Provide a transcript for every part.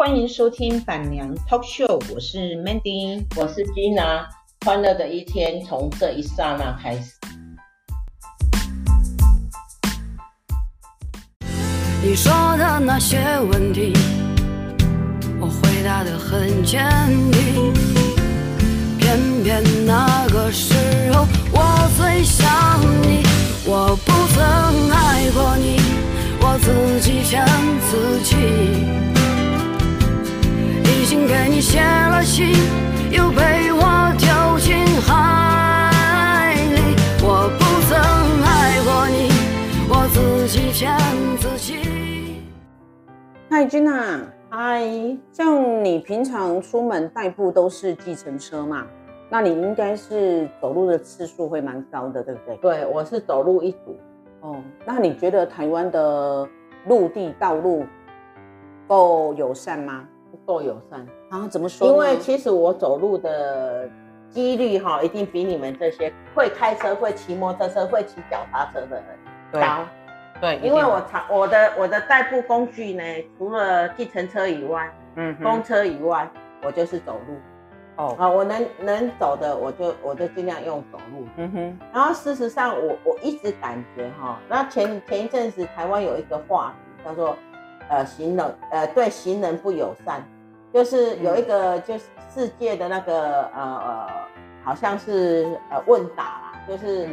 欢迎收听板娘 Talk Show，我是 Mandy，我是 Gina，欢乐的一天从这一刹那开始。你说的那些问题，我回答得很坚定，偏偏那个时候我最想你，我不曾爱过你，我自己骗自己。已经给你写了信，又被我丢进海里。我不曾爱过你，我自己骗自己。嗨，Gina，嗨，像你平常出门代步都是计程车嘛？那你应该是走路的次数会蛮高的，对不对？对，我是走路一族。哦，那你觉得台湾的陆地道路够友善吗？不够友善啊？怎么说？因为其实我走路的几率哈，一定比你们这些会开车、会骑摩托车、会骑脚踏车的人高。对，因为我常我的我的代步工具呢，除了计程车以外，嗯，公车以外，我就是走路。哦，啊，我能能走的，我就我就尽量用走路。嗯哼。然后事实上我，我我一直感觉哈，那前前一阵子台湾有一个话题叫做。呃，行人呃，对行人不友善，就是有一个就是世界的那个呃呃，好像是呃问答啦，就是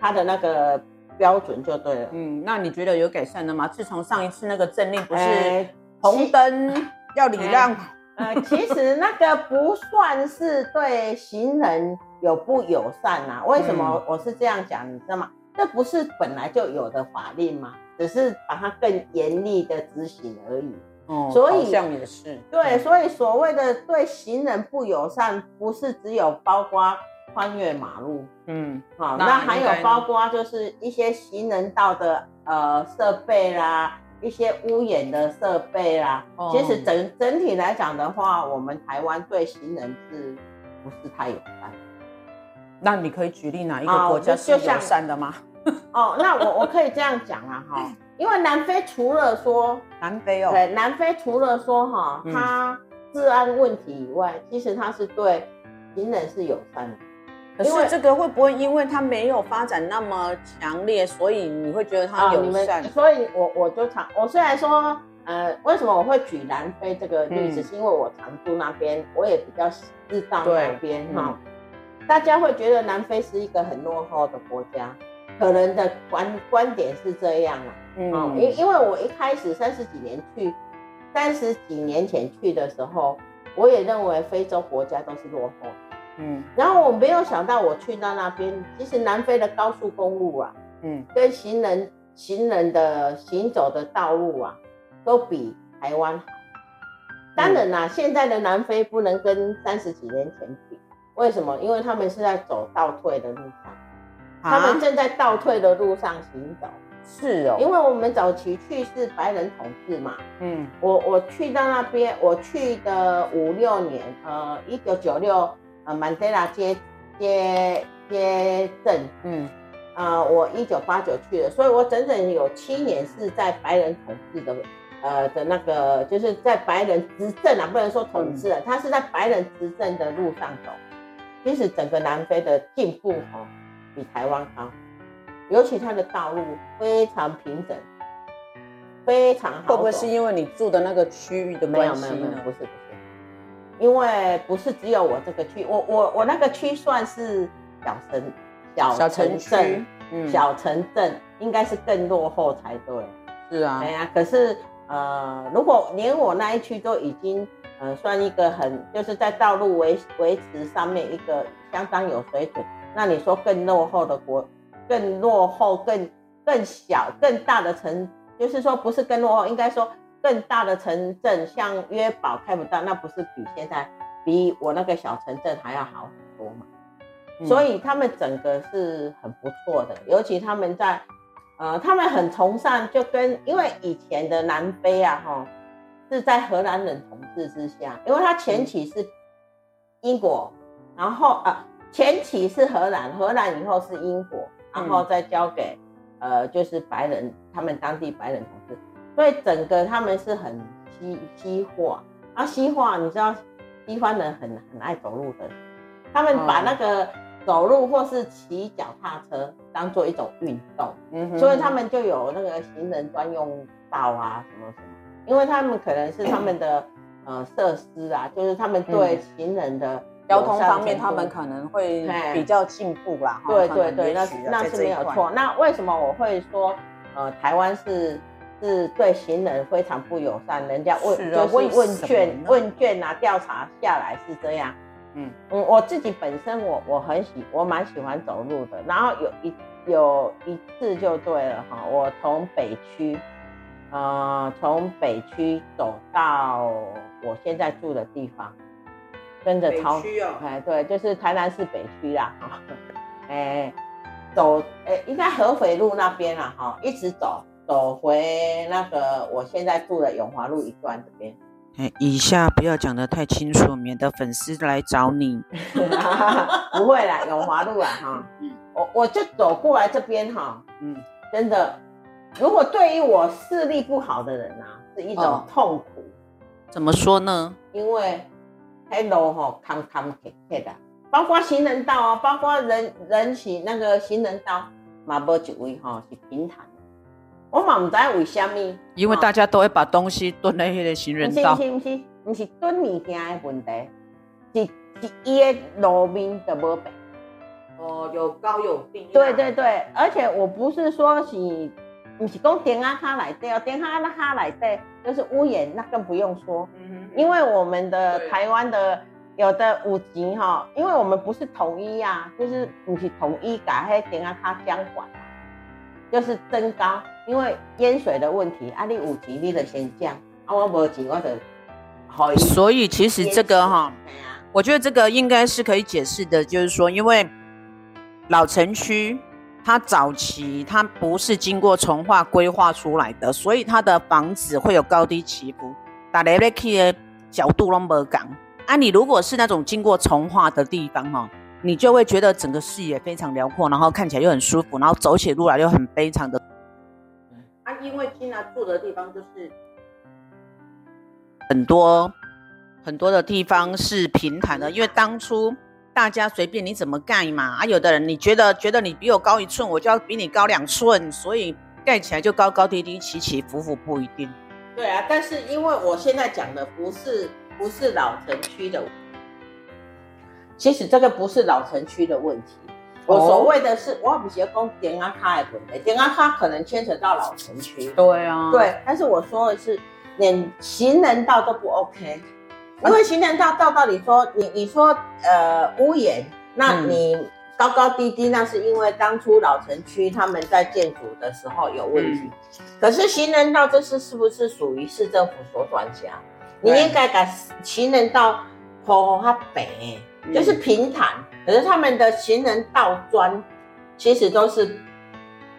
他的那个标准就对了。嗯，那你觉得有改善了吗？自从上一次那个政令不是红灯要礼让，呃，呃，其实那个不算是对行人有不友善啊。为什么我是这样讲？你知道吗？这不是本来就有的法令吗？只是把它更严厉的执行而已。哦，所以好像也是对，所以所谓的对行人不友善，不是只有包括穿越马路，嗯，好，那还有包括就是一些行人道的呃设备啦，一些屋檐的设备啦。哦，其实整整体来讲的话，我们台湾对行人是不是太友善？那你可以举例哪一个国家是友善的吗？哦，那我我可以这样讲啊，哈，因为南非除了说南非哦，对，南非除了说哈，它治安问题以外，其实它是对行人是友善的。可是这个会不会因为它没有发展那么强烈，所以你会觉得它友善？所以我我就常，我虽然说，呃，为什么我会举南非这个例子，是因为我常住那边，我也比较知道那边哈。大家会觉得南非是一个很落后的国家。可能的观观点是这样啊，嗯，因因为我一开始三十几年去，三十几年前去的时候，我也认为非洲国家都是落后，嗯，然后我没有想到我去到那边，其实南非的高速公路啊，嗯，跟行人行人的行走的道路啊，都比台湾好。当然啦，现在的南非不能跟三十几年前比，为什么？因为他们是在走倒退的路上。他们正在倒退的路上行走，是哦，因为我们早期去是白人统治嘛，嗯，我我去到那边，我去的五六年，呃，一九九六，呃，曼德拉接接接政，嗯，呃，我一九八九去的，所以我整整有七年是在白人统治的，呃的那个，就是在白人执政啊，不能说统治啊，他是在白人执政的路上走，其实整个南非的进步哈。比台湾高，尤其它的道路非常平整，非常好。会不会是因为你住的那个区域的关系？没有没有没有，不是不是，因为不是只有我这个区，我我我那个区算是小城小城镇，小城镇、嗯、应该是更落后才对。是啊，对啊。可是呃，如果连我那一区都已经呃算一个很，就是在道路维维持上面一个相当有水准。那你说更落后的国，更落后、更更小、更大的城，就是说不是更落后，应该说更大的城镇，像约堡开不到，那不是比现在比我那个小城镇还要好很多嘛？嗯、所以他们整个是很不错的，尤其他们在，呃，他们很崇尚，就跟因为以前的南非啊，哈，是在荷兰人统治之下，因为他前期是英国，然后啊。前期是荷兰，荷兰以后是英国，然后再交给，嗯、呃，就是白人，他们当地白人同事，所以整个他们是很西西化，啊，西化你知道，西方人很很爱走路的，他们把那个走路或是骑脚踏车当做一种运动，嗯哼，所以他们就有那个行人专用道啊，什么什么，因为他们可能是他们的呃设施啊，就是他们对行人的。交通方面，他们可能会比较进步啦。对对对，那那是没有错。那为什么我会说，呃，台湾是是对行人非常不友善？人家问就是问卷问卷啊，调查下来是这样。嗯嗯，我自己本身我我很喜我蛮喜欢走路的。然后有一有一次就对了哈，我从北区，呃，从北区走到我现在住的地方。跟着超，哎、哦，对，就是台南市北区啦，哈，哎，走，哎，应该合肥路那边啦，哈，一直走，走回那个我现在住的永华路一段这边。哎，以下不要讲的太清楚，免得粉丝来找你。不会啦，永华路啦，哈，我我就走过来这边哈，嗯，真的，如果对于我视力不好的人啊，是一种痛苦。哦、怎么说呢？因为。黑路吼，坎坎坷坷的，包括行人道啊，包括人人行那个行人道，嘛无一位吼是平坦的。我嘛唔知为虾米，因为大家都会把东西蹲在那个行人道。不是不是不是蹲物件的问题，是是伊的路面都无平。哦，有高有低。对对对，而且我不是说是，不是讲电啊卡来对哦，电啊那卡来对，就是屋檐那更不用说。嗯因为我们的台湾的有的五级哈，因为我们不是统一呀、啊，就是不是统一改，还点啊它相管，就是增高，因为淹水的问题，啊你五级你得先降，啊我无级我得好。所以其实这个哈，我觉得这个应该是可以解释的，就是说，因为老城区它早期它不是经过从化规划出来的，所以它的房子会有高低起伏，打雷雷去角度都不港啊！你如果是那种经过重化的地方哈，你就会觉得整个视野非常辽阔，然后看起来又很舒服，然后走起路来又很非常的。啊，因为经常住的地方就是很多很多的地方是平坦的，因为当初大家随便你怎么盖嘛啊，有的人你觉得觉得你比我高一寸，我就要比你高两寸，所以盖起来就高高低低、起起伏伏不一定。对啊，但是因为我现在讲的不是不是老城区的，其实这个不是老城区的问题。我所谓的是，我不是讲点啊卡的问题，点啊卡可能牵扯到老城区。对啊，对，但是我说的是连行人道都不 OK，因为行人道道道理说，你你说呃屋檐，那你。嗯高高低低，那是因为当初老城区他们在建筑的时候有问题。嗯、可是行人道这是是不是属于市政府所管辖？你应该把行人道坡它北，就是平坦。可是他们的行人道砖其实都是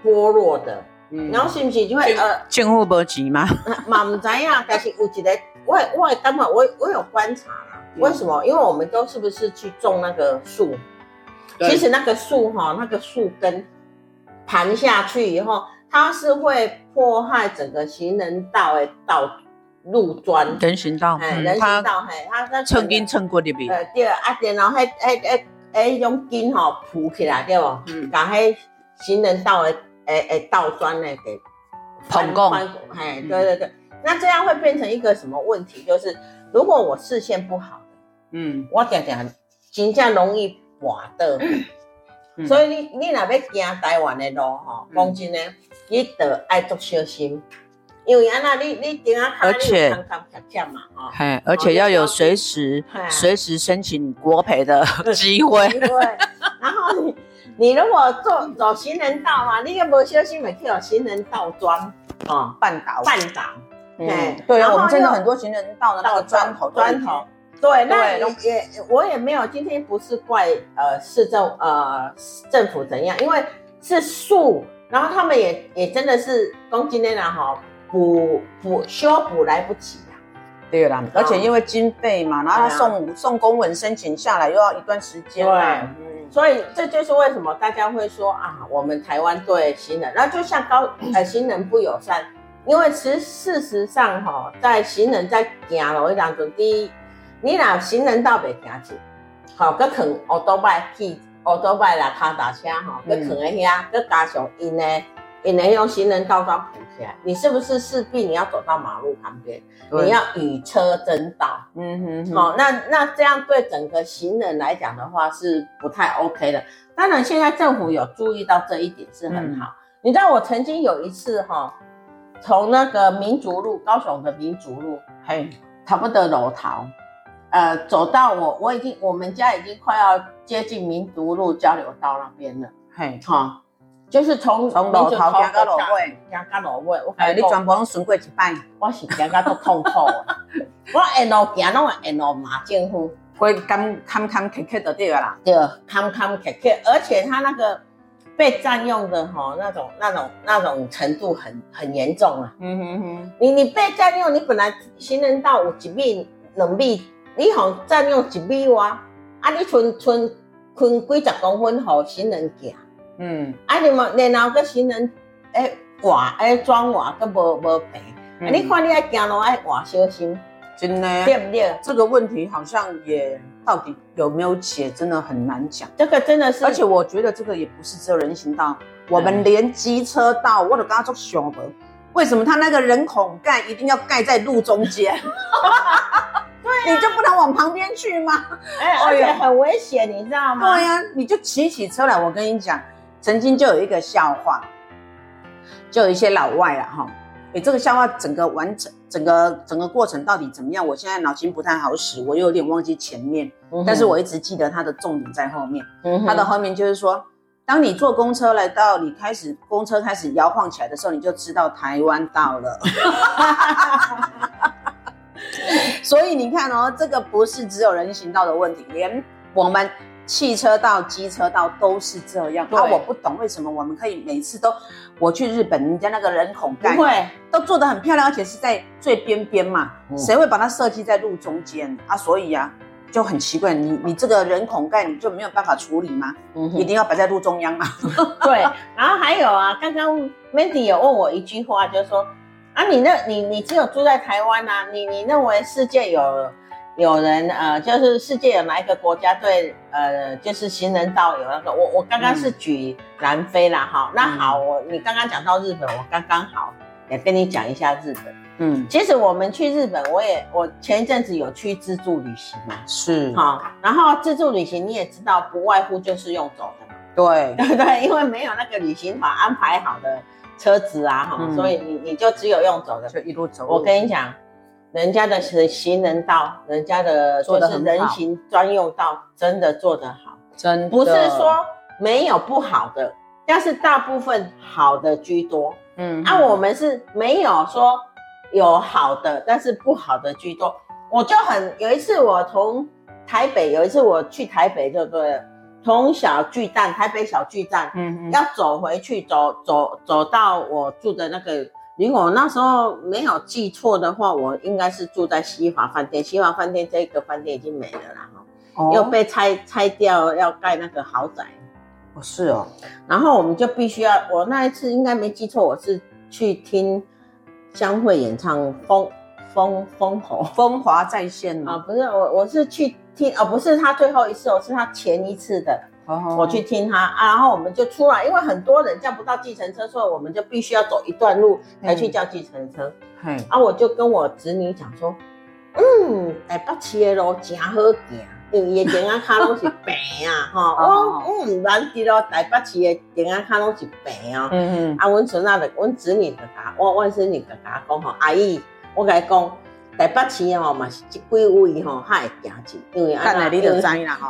剥落的。嗯、然后是不是就会呃，政府没钱吗？嘛唔知呀，但是有一个，我我刚刚我我有观察啦，为什么？因为我们都是不是去种那个树？其实那个树哈，那个树根盘下去以后，它是会破坏整个行人道的道路砖。人行道，哎，人行道，嘿，它那蹭根蹭过的边。呃，对，啊，然后迄、迄、迄、迄用根吼铺起来，对不？嗯。把迄行人道的诶诶道砖呢给捧过。哎，对对对。那这样会变成一个什么问题？就是如果我视线不好，嗯，我讲讲，形象容易。滑倒，嗯、所以你你若要行台湾的路吼，讲真的，你得爱足小心，因为安那你你顶下卡你康康恰恰嘛哈，嘿，而且要有随时随时申请国赔的机会。然后你你如果做走行人道嘛，你又无小心，会去有行人道桩啊绊倒。绊倒。嗯，对啊，我们真的很多行人道的那个砖头砖头。对，那也我也没有，今天不是怪呃市政呃政府怎样，因为是树，然后他们也也真的是公今天啦哈，补补修补来不及呀，对啦，而且因为经费嘛，然后他送送公文申请下来又要一段时间，对，嗯，所以这就是为什么大家会说啊，我们台湾对行人，然后就像高呃行人不友善，因为其实事实上哈，在行人在行路当中，第一，你若行人道袂行去，好，佮可能欧多拜去欧多拜啦，卡达车哈，佮可能遐，佮加上因呢，因呢用行人道装铺起来，你是不是势必你要走到马路旁边，你要与车争道？嗯哼，好，那那这样对整个行人来讲的话是不太 OK 的。当然，现在政府有注意到这一点是很好。你知道我曾经有一次哈。从那个民族路，高雄的民族路，嘿，差不多楼头，呃，走到我，我已经，我们家已经快要接近民族路交流道那边了，嘿，哈，就是从从楼头走到楼尾，走到楼尾，我哎，你全部拢顺过一摆，我是行到都痛苦，我沿路行拢会沿路骂政府，会坎坎坎坷坷的对啦，对，坎坎坷坷，而且他那个。被占用的哈，那种、那种、那种程度很很严重啊。嗯哼哼，你你被占用，你本来行人道有一米、两米，你好占用一米外？啊，你存存困几十公分好行人行。嗯，啊，你嘛然后个行人诶画诶装画都无无平，你看你爱行路爱画小心。真的，对不对？这个问题好像也到底有没有解，真的很难讲。这个真的是，而且我觉得这个也不是只有人行道，嗯、我们连机车道，我都跟他做选择。为什么他那个人孔盖一定要盖在路中间？对、啊，你就不能往旁边去吗？哎，而且很危险，你知道吗？对呀、啊，你就骑起车来。我跟你讲，曾经就有一个笑话，就有一些老外啊，哈。你，这个笑话整个完整，整个整个过程到底怎么样？我现在脑筋不太好使，我又有点忘记前面，嗯、但是我一直记得它的重点在后面。嗯哼，它的后面就是说，当你坐公车来到，你开始公车开始摇晃起来的时候，你就知道台湾到了。所以你看哦，这个不是只有人行道的问题，连我们。汽车道、机车道都是这样，那、啊、我不懂为什么我们可以每次都，我去日本，人家那个人孔盖会都做得很漂亮，而且是在最边边嘛，谁、嗯、会把它设计在路中间啊？所以啊，就很奇怪，你你这个人孔盖你就没有办法处理吗？嗯、一定要摆在路中央吗？对，然后还有啊，刚刚 Mandy 有问我一句话，就是说啊，你那，你你只有住在台湾啊，你你认为世界有？有人呃，就是世界有哪一个国家对呃，就是行人道有那个？我我刚刚是举南非啦，哈、嗯。那好，我你刚刚讲到日本，我刚刚好也跟你讲一下日本。嗯，其实我们去日本，我也我前一阵子有去自助旅行嘛。是。好，然后自助旅行你也知道，不外乎就是用走的嘛。对，对 不对？因为没有那个旅行团安排好的车子啊，哈、嗯，所以你你就只有用走的，就一路走。我跟你讲。人家的是行人道，人家的就是人行专用道，真的做得好，真的不是说没有不好的，但是大部分好的居多。嗯，那、啊、我们是没有说有好的，但是不好的居多。我就很有一次，我从台北有一次我去台北就对了，从小巨蛋台北小巨蛋，嗯嗯，要走回去，走走走到我住的那个。如果那时候没有记错的话，我应该是住在西华饭店。西华饭店这个饭店已经没了啦，哦，又被拆拆掉，要盖那个豪宅。哦，是哦。然后我们就必须要，我那一次应该没记错，我是去听江蕙演唱《风风风头 风华再现》啊，不是我，我是去听，哦，不是他最后一次，我是他前一次的。我去听他啊，然后我们就出来，因为很多人叫不到计程车，所以我们就必须要走一段路才去叫计程车。嗯，啊，我就跟我侄女讲说，嗯，台北市的路真好行，因为电啊卡拢是平啊，哈，哦 我唔难记咯，台北市的电啊卡拢是平啊。嗯嗯，啊，阮孙仔的，阮侄女就讲，我阮孙女的甲我讲吼，阿姨，我甲你讲。台北市吼嘛是这几位吼，他会行去，因为啊，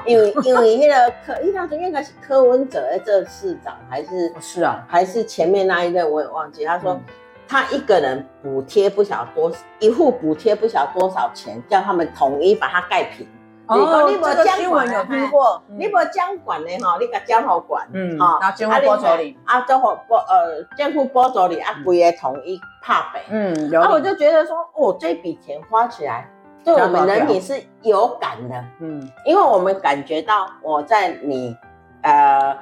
因为因为因为那个柯，伊当初应该是柯文哲在这市长，还是是啊，还是前面那一任我也忘记。他说他一个人补贴不晓得多一户补贴不晓得多少钱，叫他们统一把它盖平。哦，这个新闻有听过。你无监管的哈，你个江好管，嗯，好，然后政府补助你，啊，政府补呃，政府补助你啊，规个统一拍平，嗯，然后我就觉得说，哦，这笔钱花起来，对我们人民是有感的，嗯，因为我们感觉到我在你呃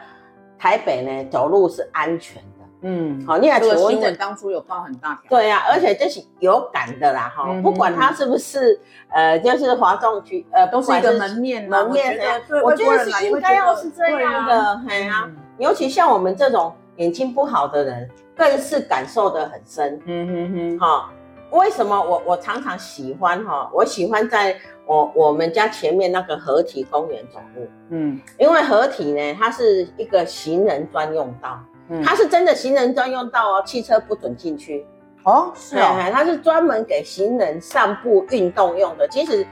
台北呢走路是安全的，嗯，好，你也这个新闻当初有报很大条。对呀、啊，而且这是有感的啦，哈、嗯，不管他是不是呃，就是华中区，呃，都是一个门面门面的，我觉得是应该要是这样的，哎呀、啊嗯，尤其像我们这种眼睛不好的人，更是感受的很深。嗯哼哼，哈，为什么我我常常喜欢哈？我喜欢在我我们家前面那个河堤公园走路。嗯，因为河堤呢，它是一个行人专用道。嗯、它是真的行人专用道哦，汽车不准进去哦。是啊、哦，它是专门给行人散步运动用的。其实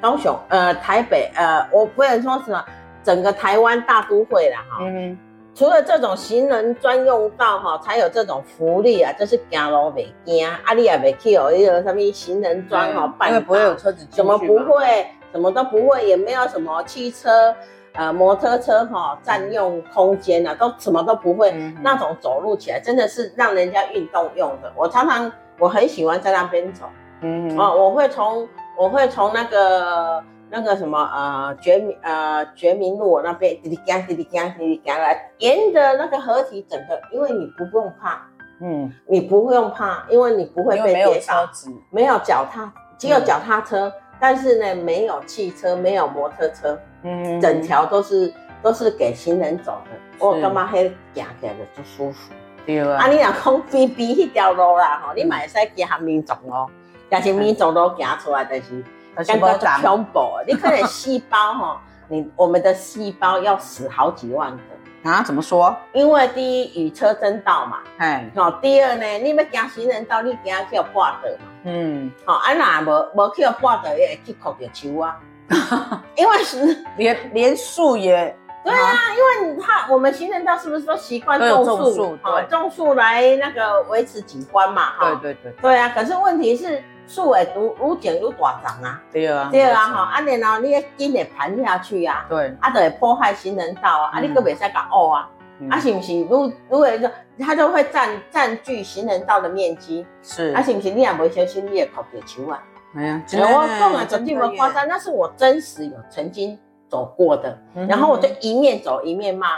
高雄、呃台北、呃，我不能说什么，整个台湾大都会啦哈。嗯。除了这种行人专用道哈，才有这种福利啊，就是走路袂惊，啊你也袂去哦，一个什么行人专哈，因为不会有车子进去，什么不会，什么都不会，也没有什么汽车。呃，摩托车哈占用空间啊，都什么都不会、嗯，那种走路起来真的是让人家运动用的。我常常我很喜欢在那边走，嗯，哦，我会从我会从那个那个什么呃觉民呃觉民路那边滴滴讲滴滴讲滴滴讲来，沿着那个河堤整个，因为你不用怕，嗯，你不用怕，因为你不会被跌倒，没有脚踏，只有脚踏车。嗯但是呢，没有汽车，没有摩托车，嗯，整条都是都是给行人走的。我干嘛还行起来就舒服？对啊。啊，你若讲边边那条路啦，吼，你嘛会使行下民族哦。但是民族路行出来但是感觉就恐怖。你可能细胞哈，你我们的细胞要死好几万个啊？怎么说？因为第一与车争道嘛，哎，好。第二呢，你要行行人道，你行叫挂的嘛。嗯，好，啊那无无去挂的也会去扣着树啊，因为是 连连树也，对啊，因为他我们行人道是不是都习惯种树，对，种树来那个维持景观嘛，哈，对对对，对啊，可是问题是树会愈愈长愈大长啊，对啊，对啊，哈，啊然后你要紧的盘下去啊，对，啊就会破坏行人道啊，啊你搁袂使甲拗啊。嗯、啊，是毋是？如如果说，它就会占占据行人道的面积。是，啊，是毋是？你也不小心，你也靠着球啊。哎呀，我讲啊，绝对不夸张，那是我真实有曾经走过的。嗯、然后我就一面走一面骂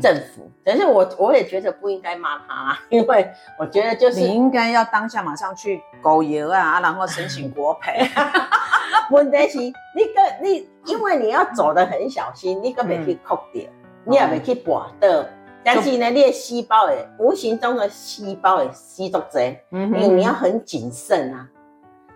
政府。嗯、但是我我也觉得不应该骂他、啊，因为我觉得就是你应该要当下马上去狗油啊，然后申请国赔。问题是，你个你，因为你要走得很小心，你个别去扣掉。嗯你也未去拔的，但是呢，你的细胞诶，无形中的细胞诶，吸毒者，嗯，因为你要很谨慎啊，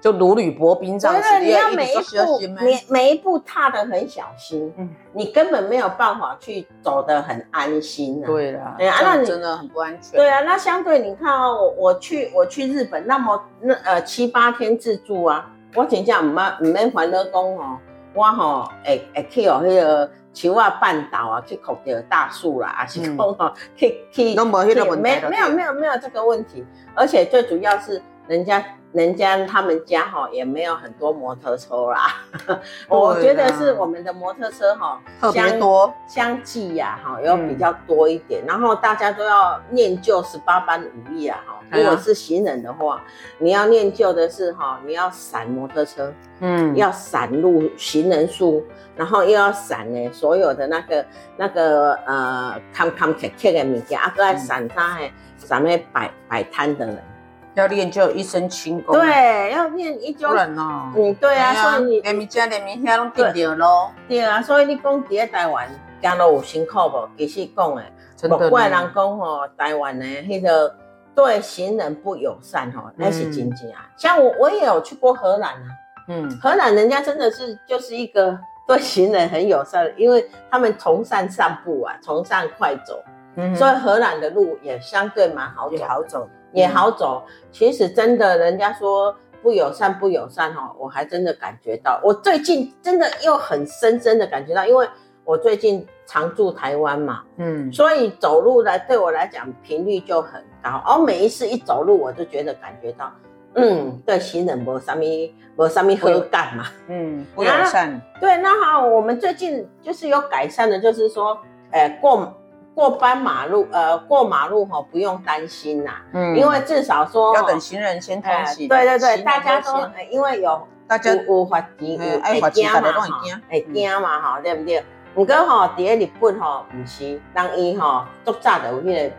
就如履薄冰这样子，你要每一步每每一步踏得很小心，嗯，你根本没有办法去走得很安心啊。对啦，对啊，那你真的很不安全。对啊，那相对你看哦，我我去我去日本那么那呃七八天自助啊，我真正唔免唔免烦恼讲哦，我吼会会去哦迄个。树啊，半岛啊，去砍掉大树啦，还是讲哦，去去，没没有没有没有这个问题，而且最主要是人家。人家他们家哈也没有很多摩托车啦，我觉得是我们的摩托车哈特别多，相继呀哈有比较多一点，然后大家都要念旧十八般武艺啊哈。如果是行人的话，你要念旧的是哈，你要闪摩托车，嗯，要闪入行人树，然后又要闪呢所有的那个那个呃看看切切的物件，啊，都在闪他诶，闪那摆摆摊的人。要练就一身轻功，对，要练一招。人哦，嗯，对啊，所以你连米家连米遐拢定掉咯。对啊，所以你讲在台湾行路有辛苦不？其实讲诶，不怪人讲吼，台湾诶迄个对行人不友善吼，那是真正啊。像我，我也有去过荷兰啊，嗯，荷兰人家真的是就是一个对行人很友善，因为他们崇尚散步啊，崇尚快走，嗯，所以荷兰的路也相对蛮好走，好走。也好走，其实真的，人家说不友善不友善哈，我还真的感觉到。我最近真的又很深深的感觉到，因为我最近常住台湾嘛，嗯，所以走路来对我来讲频率就很高。而每一次一走路，我就觉得感觉到，嗯，对行人没什么没什么好感嘛，嗯，不友善。对，那好，我们最近就是有改善的，就是说，哎，过。过斑马路，呃，过马路哈，不用担心呐，嗯，因为至少说要等行人先通行，对对对，大家都因为有大家有罚钱，会惊嘛哈，会惊嘛哈，对不对？不过哈，第一日本哈，不是，人伊哈，足早就有迄个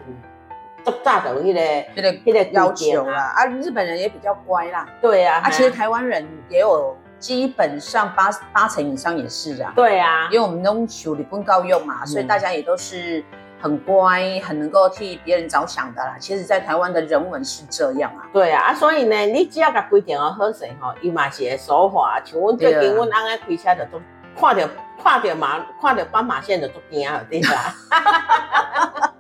足早的那个那个那个要求啦。啊，日本人也比较乖啦。对啊，啊，其实台湾人也有。基本上八八成以上也是啊，对啊，因为我们都求日本教育嘛，嗯、所以大家也都是很乖，很能够替别人着想的啦。其实，在台湾的人文是这样啊，对啊，啊，所以呢，你只要甲规定好势吼，伊嘛是会守法。像阮最近阮翁爱开车就都看到看到马看到斑马线就都惊了，对吧？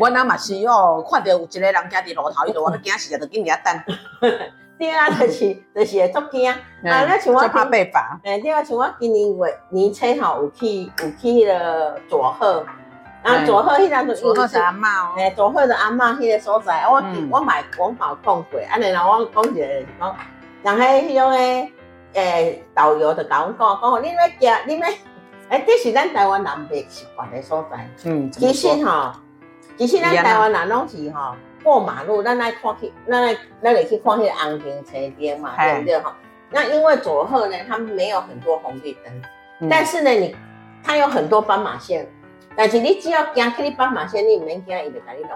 我那嘛是哦，看到有一个人行伫路头，伊就我惊死了，就紧甲等。对啊，就是就是会足惊啊！那像我怕被罚。哎，对啊，像我今年月年初吼有去有去迄个佐贺，啊，佐贺迄阵佐贺是阿嬷哦。哎，佐贺的阿嬷迄个所在，我我买我冇讲过，安尼啦，我讲一个讲，人喺迄种诶诶导游就甲阮讲，讲你要惊，你要哎，这是咱台湾人袂习惯的所在。嗯，其实吼，其实咱台湾人拢是吼。过马路，咱来看去，咱来咱来去看那个红灯车灯嘛，对不对哈？那因为佐贺呢，他们没有很多红绿灯，嗯、但是呢，你它有很多斑马线，但是你只要行去你斑马线，你唔免惊，伊就甲你弄，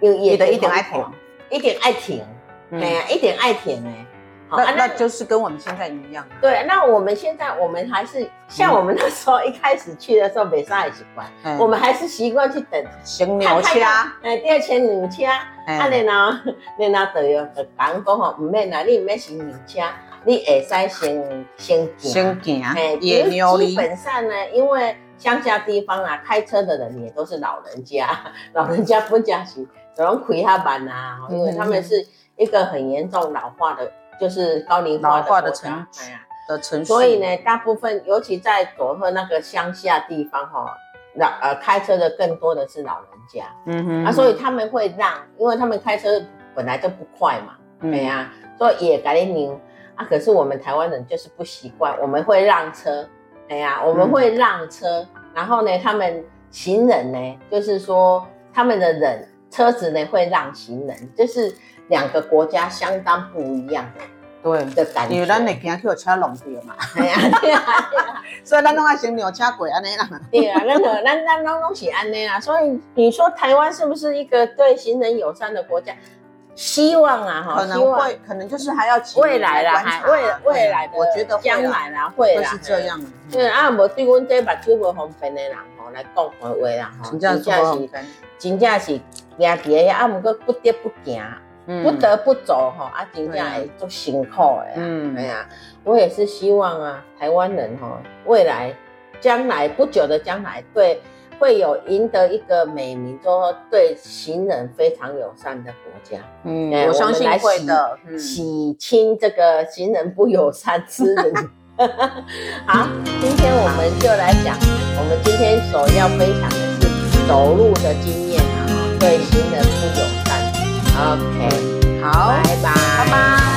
因为伊就一定爱停，一定爱停，哎呀、嗯，一定爱停诶。好那那就是跟我们现在一样。对，那我们现在我们还是像我们那时候一开始去的时候，没啥习惯，我们还是习惯去等行牛车，哎，第二前牛车，啊，然后然后导游就讲讲吼，唔免啦，你唔免行牛车，你会使先先先行，哎，野牛基本上呢，因为乡下地方啊，开车的人也都是老人家，老人家不驾驶，只能开下板啊，因为他们是一个很严重老化的。就是高龄化的城市，的城市，所以呢，大部分尤其在佐贺那个乡下地方哈，老呃开车的更多的是老人家，嗯哼，啊，所以他们会让，因为他们开车本来就不快嘛，对呀，所以也改点啊。可是我们台湾人就是不习惯，我们会让车，哎呀，我们会让车，然后呢，他们行人呢，就是说他们的人车子呢会让行人，就是。两个国家相当不一样的，对的感觉，因为咱会惊去车弄掉嘛，所以咱拢爱先牛车过安尼啦。对啊，那个咱咱拢拢是安尼啦。所以你说台湾是不是一个对行人友善的国家？希望啊，哈，可能会，可能就是还要未来啦，还未未来，我觉得将来啦，会啦，是这样。对啊，无对阮这目睭无方便的人吼来讲话话啦，哈，真正是真正是行伫个啊，毋过不得不行。不得不走哈，啊，真正会做辛苦的。嗯，哎呀，我也是希望啊，台湾人哈，未来将来不久的将来，对，会有赢得一个美名，说对行人非常友善的国家。嗯，我相信会的，洗清这个行人不友善之人。好，今天我们就来讲，我们今天所要分享的是走路的经验啊，对行人不友善。OK，好，拜拜，拜拜。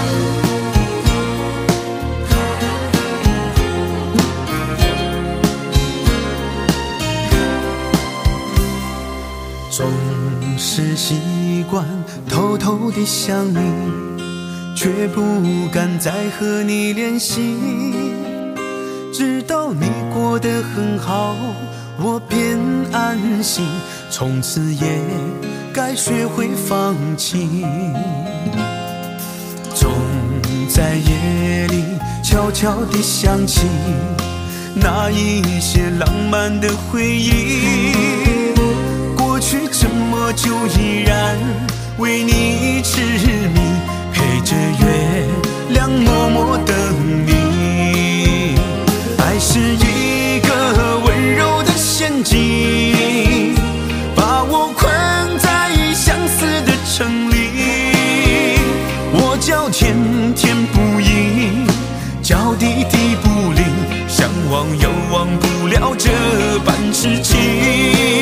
是习惯偷偷地想你，却不敢再和你联系。知道你过得很好，我便安心，从此也。该学会放弃，总在夜里悄悄地想起那一些浪漫的回忆。过去这么久，依然为你痴迷，陪着月亮默默等你。爱是一个温柔的陷阱，把我困在相思的城里。我。叫天天不应，叫地地不灵，想忘又忘不了这般痴情。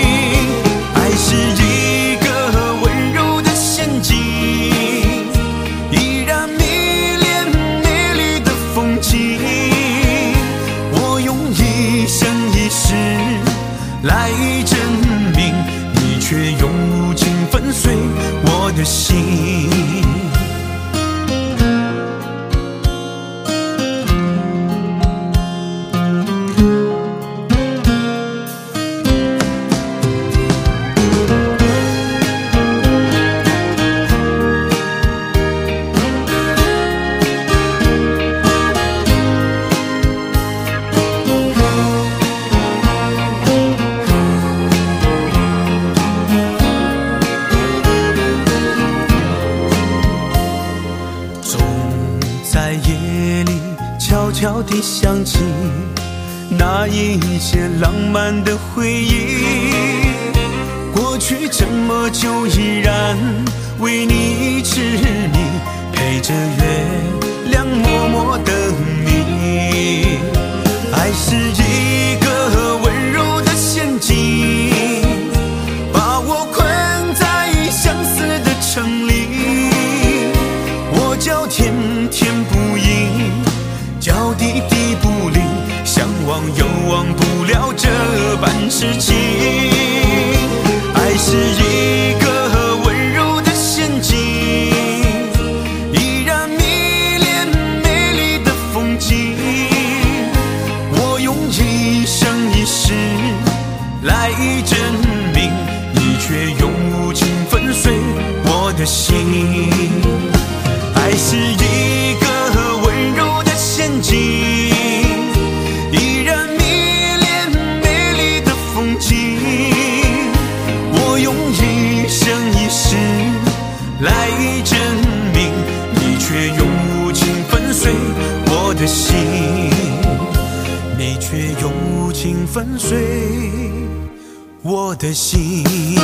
漫的回忆。过去这么久，依然为你痴迷，陪着月亮默默等你。爱是一痴情。爱是一个温柔的陷阱，依然迷恋美丽的风景。我用一生一世来证明，你却用无情粉碎我的心。我的心。